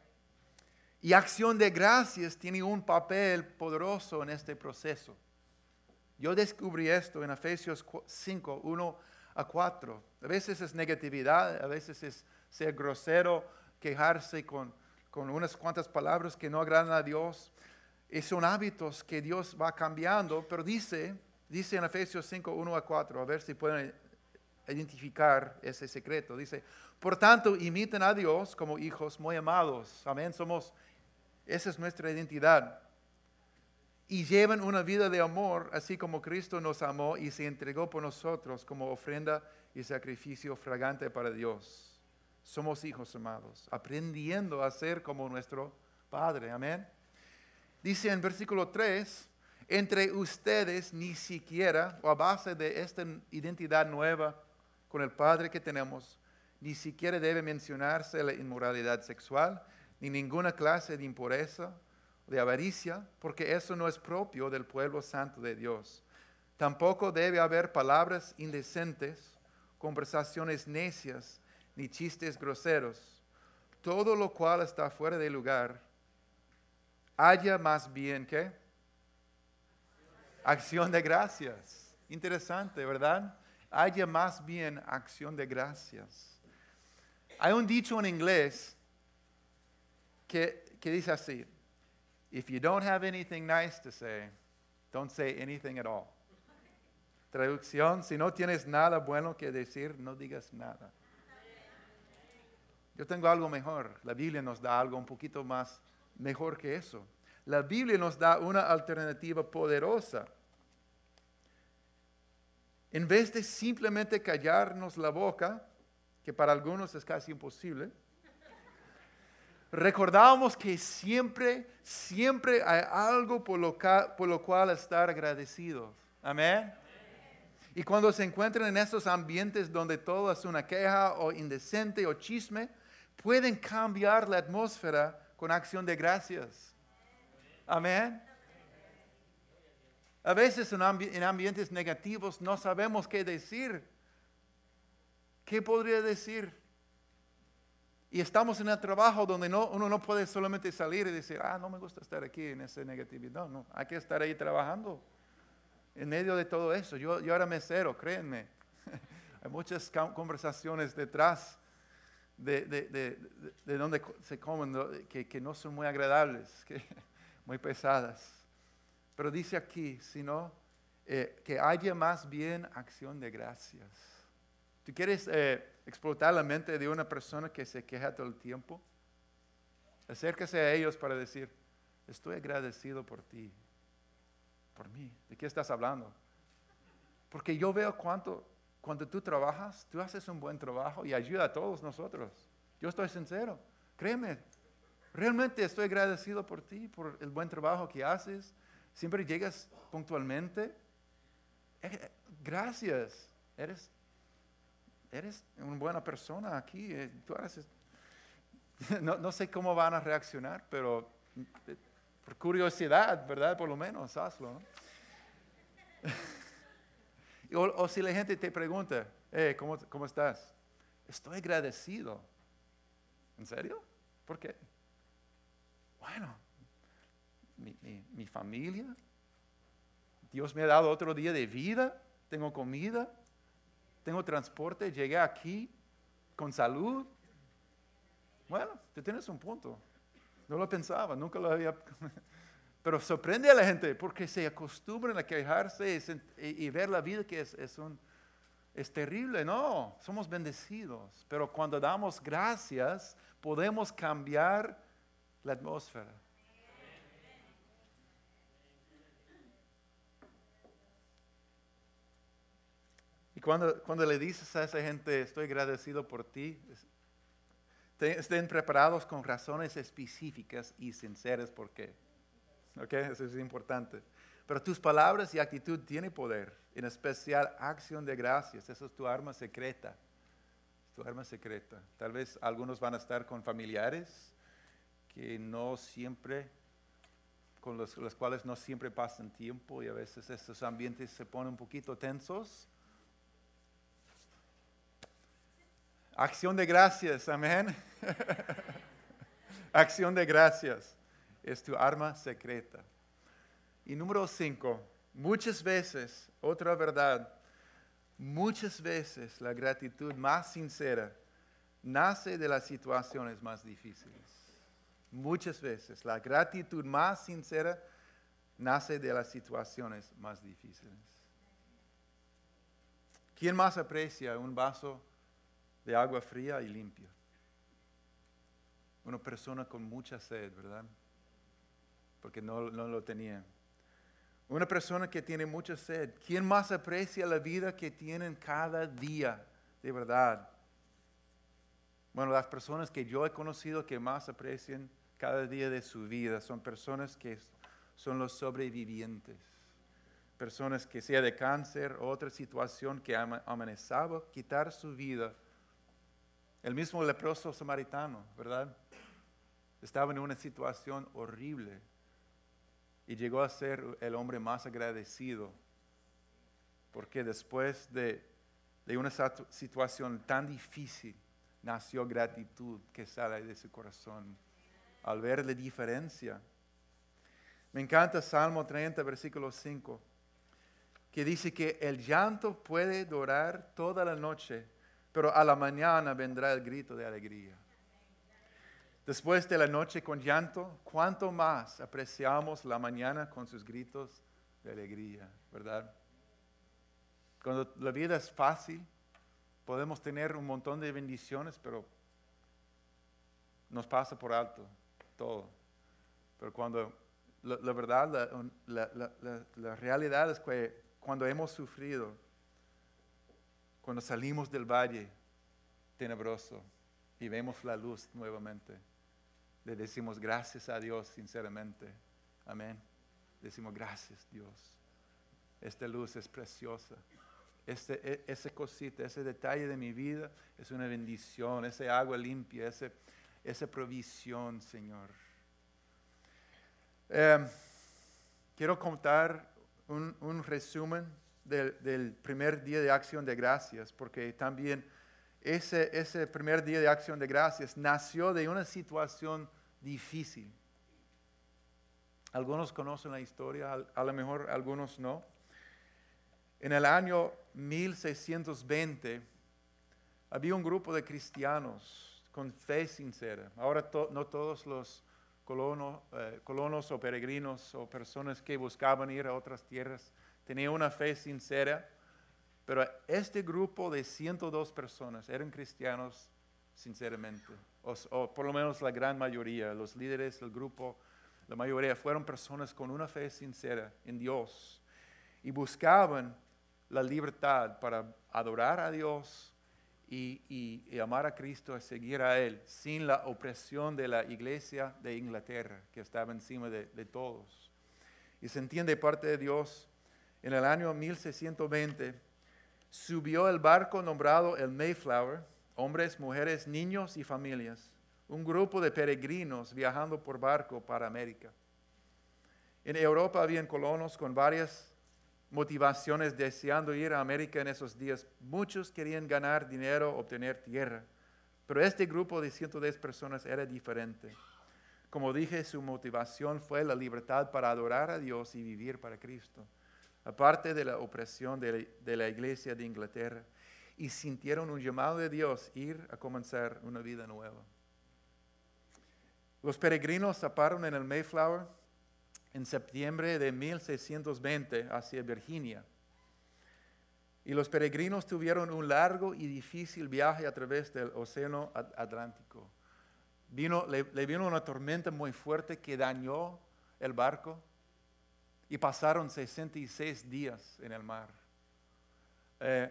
Y acción de gracias tiene un papel poderoso en este proceso. Yo descubrí esto en Efesios 5, 1 a 4. A veces es negatividad, a veces es ser grosero, quejarse con, con unas cuantas palabras que no agradan a Dios. Y son hábitos que Dios va cambiando, pero dice Dice en Efesios 5, 1 a 4, a ver si pueden identificar ese secreto. Dice, por tanto, imiten a Dios como hijos muy amados. Amén, somos, esa es nuestra identidad. Y lleven una vida de amor, así como Cristo nos amó y se entregó por nosotros como ofrenda y sacrificio fragante para Dios. Somos hijos amados, aprendiendo a ser como nuestro Padre. Amén. Dice en versículo 3, entre ustedes ni siquiera, o a base de esta identidad nueva con el Padre que tenemos, ni siquiera debe mencionarse la inmoralidad sexual, ni ninguna clase de impureza, de avaricia, porque eso no es propio del pueblo santo de Dios. Tampoco debe haber palabras indecentes, conversaciones necias, ni chistes groseros. Todo lo cual está fuera de lugar, haya más bien que acción de gracias. Interesante, ¿verdad? Haya más bien acción de gracias. Hay un dicho en inglés que, dice así, if you don't have anything nice to say, don't say anything at all. Traducción, si no tienes nada bueno que decir, no digas nada. Yo tengo algo mejor. La Biblia nos da algo un poquito más mejor que eso. La Biblia nos da una alternativa poderosa. En vez de simplemente callarnos la boca, que para algunos es casi imposible, recordamos que siempre, siempre hay algo por lo, por lo cual estar agradecidos. Amén. Y cuando se encuentran en esos ambientes donde todo es una queja o indecente o chisme, pueden cambiar la atmósfera con acción de gracias. Amén. A veces en, ambientes negativos no sabemos qué decir. ¿Qué podría decir? Y estamos en el trabajo donde no, uno no puede solamente salir y decir, ah, no me gusta estar aquí en esa negatividad. No, hay que estar ahí trabajando en medio de todo eso. Yo, yo era mesero, créanme. Hay muchas conversaciones detrás de, de, donde se comen que, que, no son muy agradables, que, muy pesadas. Pero dice aquí, sino eh, que haya más bien acción de gracias. ¿Tú quieres eh, explotar la mente de una persona que se queja todo el tiempo? Acércase a ellos para decir, estoy agradecido por ti, por mí. ¿De qué estás hablando? Porque yo veo cuánto, cuando tú trabajas, tú haces un buen trabajo y ayuda a todos nosotros. Yo estoy sincero, créeme, realmente estoy agradecido por ti, por el buen trabajo que haces. Siempre llegas puntualmente. Eh, gracias, eres eres una buena persona aquí, eh, no, sé cómo van a reaccionar, pero eh, por curiosidad, ¿verdad? Por lo menos, hazlo. o, si la gente te pregunta, eh, ¿cómo, ¿cómo estás? Estoy agradecido. ¿En serio? ¿Por qué? Bueno, mi, mi familia, Dios me ha dado otro día de vida, tengo comida, tengo transporte, llegué aquí con salud. Bueno, tú tienes un punto. No lo pensaba, nunca lo había... Pero sorprende a la gente porque se acostumbran a quejarse y, ver la vida que es, es, un, es terrible. No, somos bendecidos. Pero cuando damos gracias, podemos cambiar la atmósfera. cuando, le dices a esa gente, estoy agradecido por ti, estén preparados con razones específicas y sinceras por qué. ¿Ok? Eso es importante. Pero tus palabras y actitud tienen poder, en especial acción de gracias. Eso es tu arma secreta. Tu arma secreta. Tal vez algunos van a estar con familiares que no siempre, con los, los cuales no siempre pasan tiempo y a veces estos ambientes se ponen un poquito tensos Acción de gracias, amén. Acción de gracias es tu arma secreta. Y número cinco, muchas veces, otra verdad, muchas veces la gratitud más sincera nace de las situaciones más difíciles. Muchas veces la gratitud más sincera nace de las situaciones más difíciles. ¿Quién más aprecia un vaso de agua fría y limpia. Una persona con mucha sed, ¿verdad? Porque no, no lo tenía. Una persona que tiene mucha sed. ¿Quién más aprecia la vida que tienen cada día, de verdad? Bueno, las personas que yo he conocido que más aprecian cada día de su vida son personas que son los sobrevivientes. Personas que sea de cáncer o otra situación que amenazaba quitar su vida. El mismo leproso samaritano, ¿verdad? Estaba en una situación horrible y llegó a ser el hombre más agradecido, porque después de, una situación tan difícil nació gratitud que sale de su corazón al ver la diferencia. Me encanta Salmo 30, versículo 5, que dice que el llanto puede durar toda la noche, pero a la mañana vendrá el grito de alegría. Después de la noche con llanto, ¿cuánto más apreciamos la mañana con sus gritos de alegría, verdad? Cuando la vida es fácil, podemos tener un montón de bendiciones, pero nos pasa por alto todo. Pero cuando la, verdad, la, realidad es que cuando hemos sufrido, cuando salimos del valle tenebroso y vemos la luz nuevamente, le decimos gracias a Dios sinceramente. Amén. Decimos gracias Dios. Esta luz es preciosa. Este, e, ese cosita, ese detalle de mi vida es una bendición. Ese agua limpia, ese, esa provisión, Señor. Em, quiero contar un, resumen del primer día de acción de gracias, porque también ese, ese primer día de acción de gracias nació de una situación difícil. Algunos conocen la historia, a lo mejor algunos no. En el año 1620 había un grupo de cristianos con fe sincera. Ahora no todos los colonos, eh, colonos o peregrinos o personas que buscaban ir a otras tierras tenían una fe sincera pero este grupo de 102 personas eran cristianos sinceramente, o, por lo menos la gran mayoría, los líderes del grupo, la mayoría fueron personas con una fe sincera en Dios y buscaban la libertad para adorar a Dios y, amar a Cristo, y seguir a Él, sin la opresión de la iglesia de Inglaterra, que estaba encima de, de todos. Y se entiende parte de Dios. En el año 1620, subió el barco nombrado el Mayflower, hombres, mujeres, niños y familias, un grupo de peregrinos viajando por barco para América. En Europa habían colonos con varias motivaciones deseando ir a América en esos días. Muchos querían ganar dinero, obtener tierra, pero este grupo de 110 personas era diferente. Como dije, su motivación fue la libertad para adorar a Dios y vivir para Cristo aparte de la opresión de la, iglesia de Inglaterra, y sintieron un llamado de Dios ir a comenzar una vida nueva. Los peregrinos zaparon en el Mayflower en septiembre de 1620 hacia Virginia. Y los peregrinos tuvieron un largo y difícil viaje a través del Océano Atlántico. Vino, le vino una tormenta muy fuerte que dañó el barco y pasaron 66 días en el mar. Eh,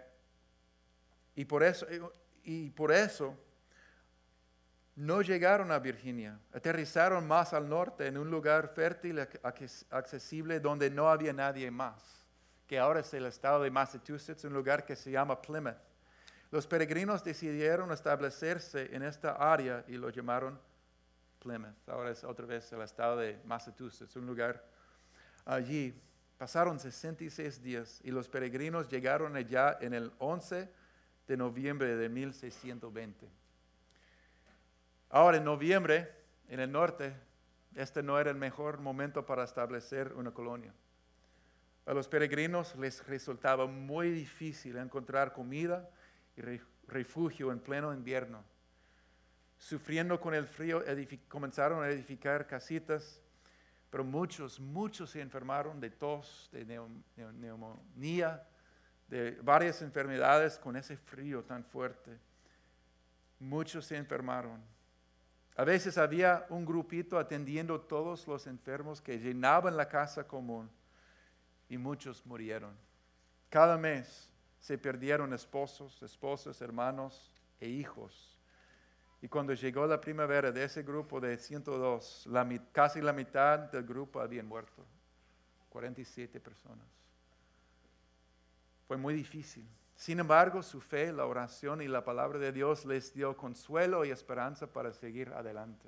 y, por eso, y por eso no llegaron a Virginia, aterrizaron más al norte en un lugar fértil, accesible, donde no había nadie más, que ahora es el estado de Massachusetts, un lugar que se llama Plymouth. Los peregrinos decidieron establecerse en esta área y lo llamaron Plymouth. Ahora es otra vez el estado de Massachusetts, un lugar allí. Pasaron 66 días y los peregrinos llegaron allá en el 11 de noviembre de 1620. Ahora, en noviembre, en el norte, este no era el mejor momento para establecer una colonia. A los peregrinos les resultaba muy difícil encontrar comida y refugio en pleno invierno. Sufriendo con el frío, comenzaron a edificar casitas pero muchos, muchos se enfermaron de tos, de neumonía, de varias enfermedades con ese frío tan fuerte. Muchos se enfermaron. A veces había un grupito atendiendo todos los enfermos que llenaban la casa común y muchos murieron. Cada mes se perdieron esposos, esposas, hermanos e hijos. Y cuando llegó la primavera de ese grupo de 102, la, casi la mitad del grupo habían muerto. 47 personas. Fue muy difícil. Sin embargo, su fe, la oración y la palabra de Dios les dio consuelo y esperanza para seguir adelante.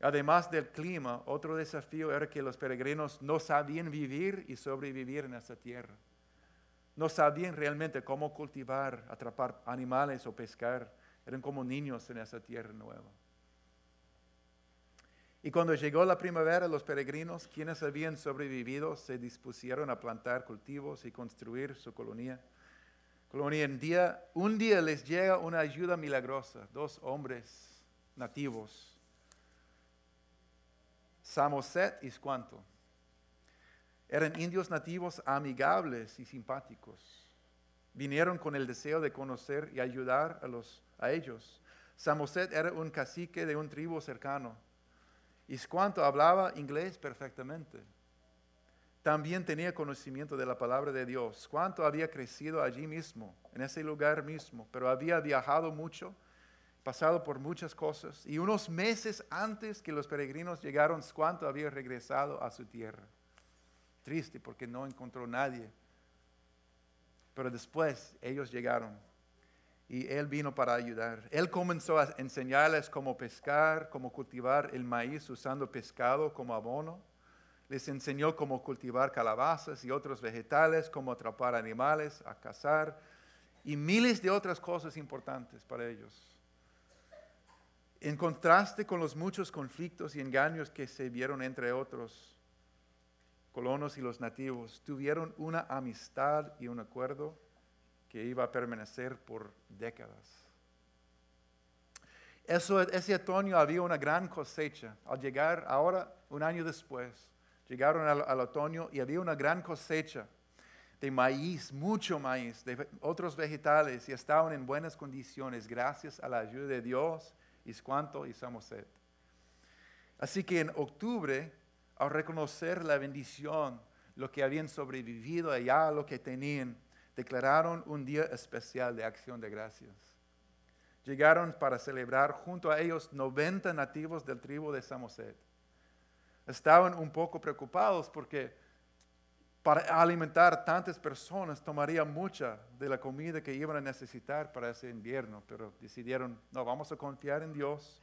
Además del clima, otro desafío era que los peregrinos no sabían vivir y sobrevivir en esa tierra. No sabían realmente cómo cultivar, atrapar animales o pescar. Eran como niños en esa tierra nueva. Y cuando llegó la primavera, los peregrinos, quienes habían sobrevivido, se dispusieron a plantar cultivos y construir su colonia. Colonia en día, un día les llega una ayuda milagrosa, dos hombres nativos Samoset y Squanto. Eran indios nativos amigables y simpáticos. Vinieron con el deseo de conocer y ayudar a, los, a ellos. Samoset era un cacique de un tribu cercano. Y Squanto hablaba inglés perfectamente. También tenía conocimiento de la palabra de Dios. Squanto había crecido allí mismo, en ese lugar mismo, pero había viajado mucho pasado por muchas cosas y unos meses antes que los peregrinos llegaron, Squanto había regresado a su tierra. Triste porque no encontró nadie. Pero después ellos llegaron y él vino para ayudar. Él comenzó a enseñarles cómo pescar, cómo cultivar el maíz usando pescado como abono. Les enseñó cómo cultivar calabazas y otros vegetales, cómo atrapar animales, a cazar y miles de otras cosas importantes para ellos. En contraste con los muchos conflictos y engaños que se vieron entre otros colonos y los nativos, tuvieron una amistad y un acuerdo que iba a permanecer por décadas. Ese otoño había una gran cosecha. Al llegar ahora, un año después, llegaron al, al otoño y había una gran cosecha de maíz, mucho maíz, de otros vegetales y estaban en buenas condiciones gracias a la ayuda de Dios Iscuanto y Samoset. Así que en octubre, al reconocer la bendición, lo que habían sobrevivido allá, lo que tenían, declararon un día especial de acción de gracias. Llegaron para celebrar junto a ellos 90 nativos del tribu de Samoset. Estaban un poco preocupados porque para alimentar tantas personas tomaría mucha de la comida que iban a necesitar para ese invierno, pero decidieron, no, vamos a confiar en Dios.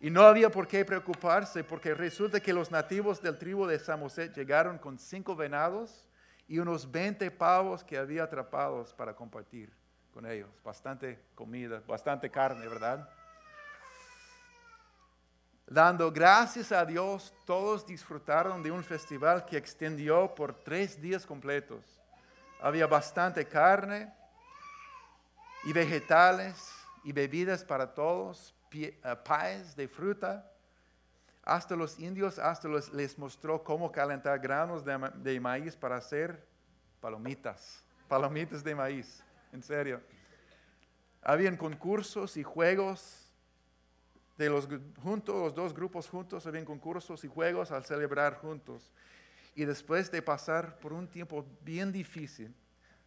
Y no había por qué preocuparse, porque resulta que los nativos del tribu de Samoset llegaron con cinco venados y unos 20 pavos que había atrapados para compartir con ellos. Bastante comida, bastante carne, ¿verdad? Dando gracias a Dios, todos disfrutaron de un festival que extendió por tres días completos. Había bastante carne y vegetales y bebidas para todos, eh, paes de fruta. Hasta los indios, hasta les mostró cómo calentar granos de, de maíz para hacer palomitas, palomitas de maíz, en serio. Habían concursos y juegos de los, juntos, los dos grupos juntos, habían concursos y juegos al celebrar juntos. Y después de pasar por un tiempo bien difícil,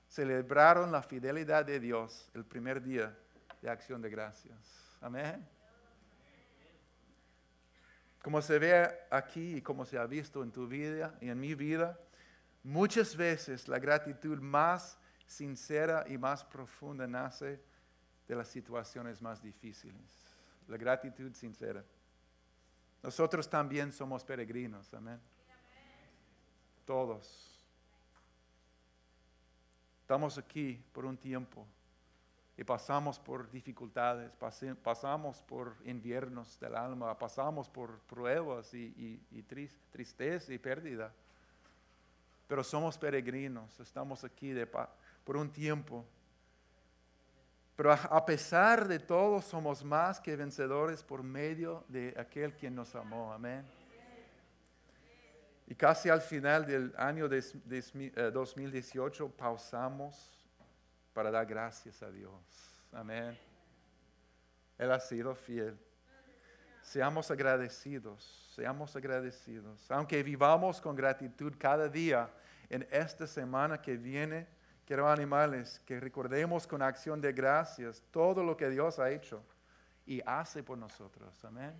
celebraron la fidelidad de Dios el primer día de acción de gracias. Amén. Como se ve aquí y como se ha visto en tu vida y en mi vida, muchas veces la gratitud más sincera y más profunda nace de las situaciones más difíciles la gratitud sincera. Nosotros también somos peregrinos, amén. Todos. Estamos aquí por un tiempo y pasamos por dificultades, pasamos por inviernos del alma, pasamos por pruebas y, tristeza y pérdida. Pero somos peregrinos, estamos aquí de, por un tiempo pero a pesar de todo, somos más que vencedores por medio de aquel quien nos amó. Amén. Y casi al final del año 2018 eh, pausamos para dar gracias a Dios. Amén. Él ha sido fiel. Seamos agradecidos, seamos agradecidos. Aunque vivamos con gratitud cada día en esta semana que viene, Quiero animales que recordemos con acción de gracias todo lo que Dios ha hecho y hace por nosotros. Amén.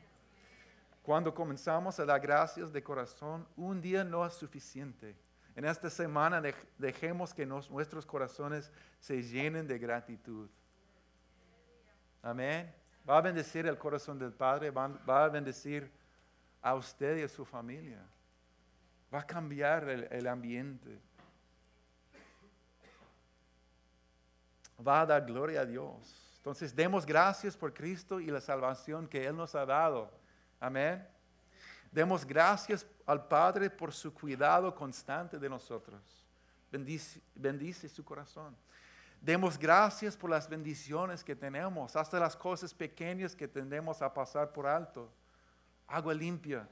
Cuando comenzamos a dar gracias de corazón, un día no es suficiente. En esta semana dejemos que nuestros corazones se llenen de gratitud. Amén. Va a bendecir el corazón del Padre, va, a bendecir a usted y a su familia. Va a cambiar el ambiente. Va a dar gloria a Dios. Entonces, demos gracias por Cristo y la salvación que Él nos ha dado. Amén. Demos gracias al Padre por su cuidado constante de nosotros. Bendice, bendice, su corazón. Demos gracias por las bendiciones que tenemos, hasta las cosas pequeñas que tendemos a pasar por alto. Agua limpia,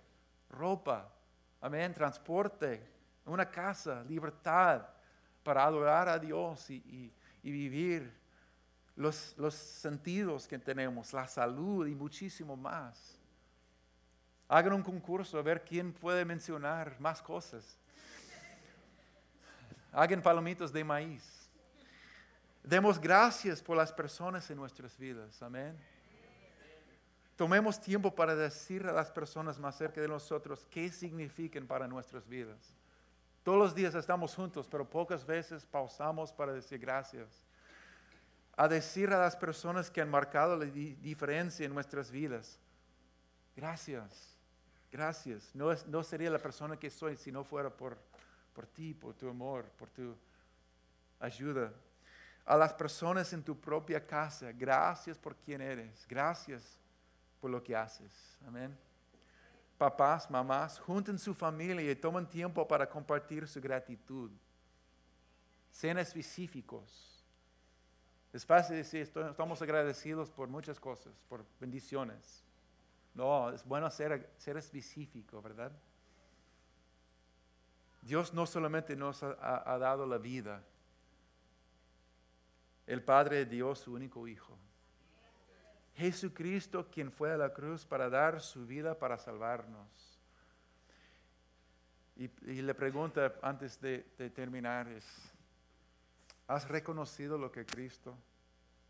ropa, amén, transporte, una casa, libertad para adorar a Dios y, y vivir los, los sentidos que tenemos, la salud y muchísimo más. Hagan un concurso a ver quién puede mencionar más cosas. Hagan palomitos de maíz. Demos gracias por las personas en nuestras vidas. Amén. Tomemos tiempo para decir a las personas más cerca de nosotros qué significan para nuestras vidas. Todos los días estamos juntos, pero pocas veces pausamos para decir gracias. A decir a las personas que han marcado la diferencia en nuestras vidas, gracias. Gracias. No, sería la persona que soy si no fuera por, por ti, por tu amor, por tu ayuda. A las personas en tu propia casa, gracias por quien eres. Gracias por lo que haces. Amén. Papás, mamás, junten su familia y tomen tiempo para compartir su gratitud. Sean específicos. Es fácil decir, estamos agradecidos por muchas cosas, por bendiciones. No, es bueno ser, ser específico, ¿verdad? Dios no solamente nos ha, dado la vida, el Padre dio su único Hijo. Jesucristo quien fue a la cruz para dar su vida para salvarnos. Y, y le pregunta antes de, de terminar es, ¿has reconocido lo que Cristo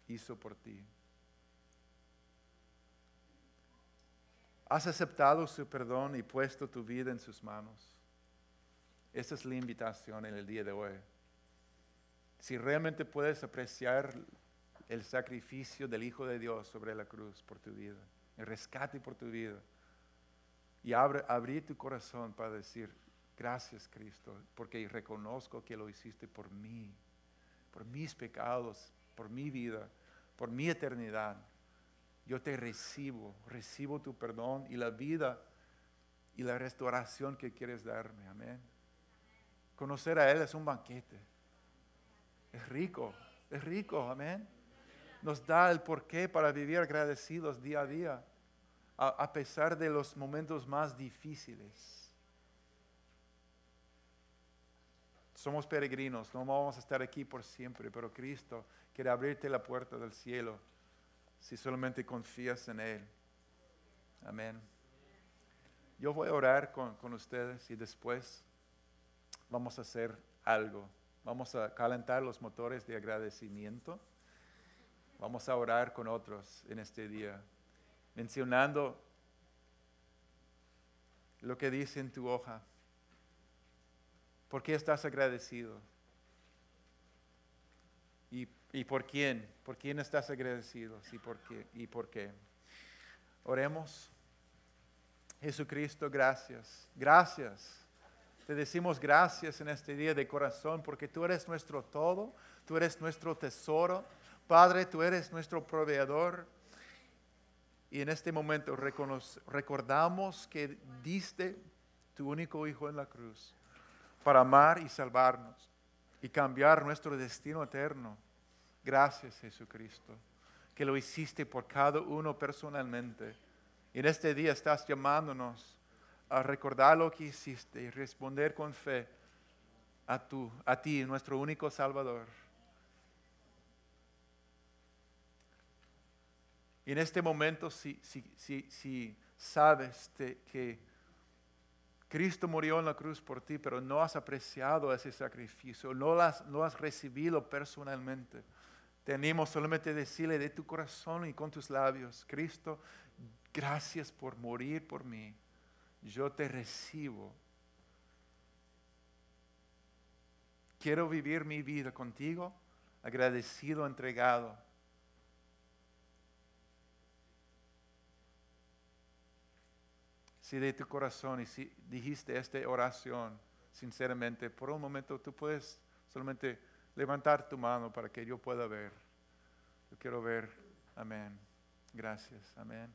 hizo por ti? ¿Has aceptado su perdón y puesto tu vida en sus manos? Esa es la invitación en el día de hoy. Si realmente puedes apreciar el sacrificio del Hijo de Dios sobre la cruz por tu vida, el rescate por tu vida, y abre, abrir tu corazón para decir, gracias Cristo, porque reconozco que lo hiciste por mí, por mis pecados, por mi vida, por mi eternidad yo te recibo, recibo tu perdón y la vida y la restauración que quieres darme. Amén. Conocer a Él es un banquete. Es rico, es rico, amén. Nos da el porqué para vivir agradecidos día a día, a, pesar de los momentos más difíciles. Somos peregrinos, no vamos a estar aquí por siempre, pero Cristo quiere abrirte la puerta del cielo si solamente confías en Él. Amén. Yo voy a orar con, con, ustedes y después vamos a hacer algo. Vamos a calentar los motores de agradecimiento. Vamos a orar con otros en este día, mencionando lo que dice en tu hoja. ¿Por qué estás agradecido? ¿Y ¿Y por quién? ¿Por quién estás agradecido? ¿Y por qué? ¿Y por qué? Oremos. Jesucristo, gracias. Gracias. Te decimos gracias en este día de corazón porque tú eres nuestro todo, tú eres nuestro tesoro. Padre, tú eres nuestro proveedor. Y en este momento recordamos que diste tu único Hijo en la cruz para amar y salvarnos y cambiar nuestro destino eterno. Gracias Jesucristo, que lo hiciste por cada uno personalmente. Y en este día estás llamándonos a recordar lo que hiciste y responder con fe a, tu, a ti, nuestro único Salvador. Y en este momento, si, si, si, si sabes que Cristo murió en la cruz por ti, pero no has apreciado ese sacrificio, no, no has recibido personalmente, Te animo solamente a decirle de tu corazón y con tus labios, Cristo, gracias por morir por mí. Yo te recibo. Quiero vivir mi vida contigo, agradecido, entregado. Si de tu corazón y si dijiste esta oración sinceramente, por un momento tú puedes solamente levantar tu mano para que yo pueda ver. Yo quiero ver. Amén. Gracias. Amén.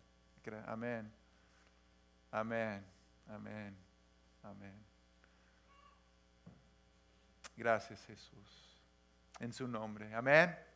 Amén. Amén. Amén. Amén. Gracias Jesús. En su nombre. Amén.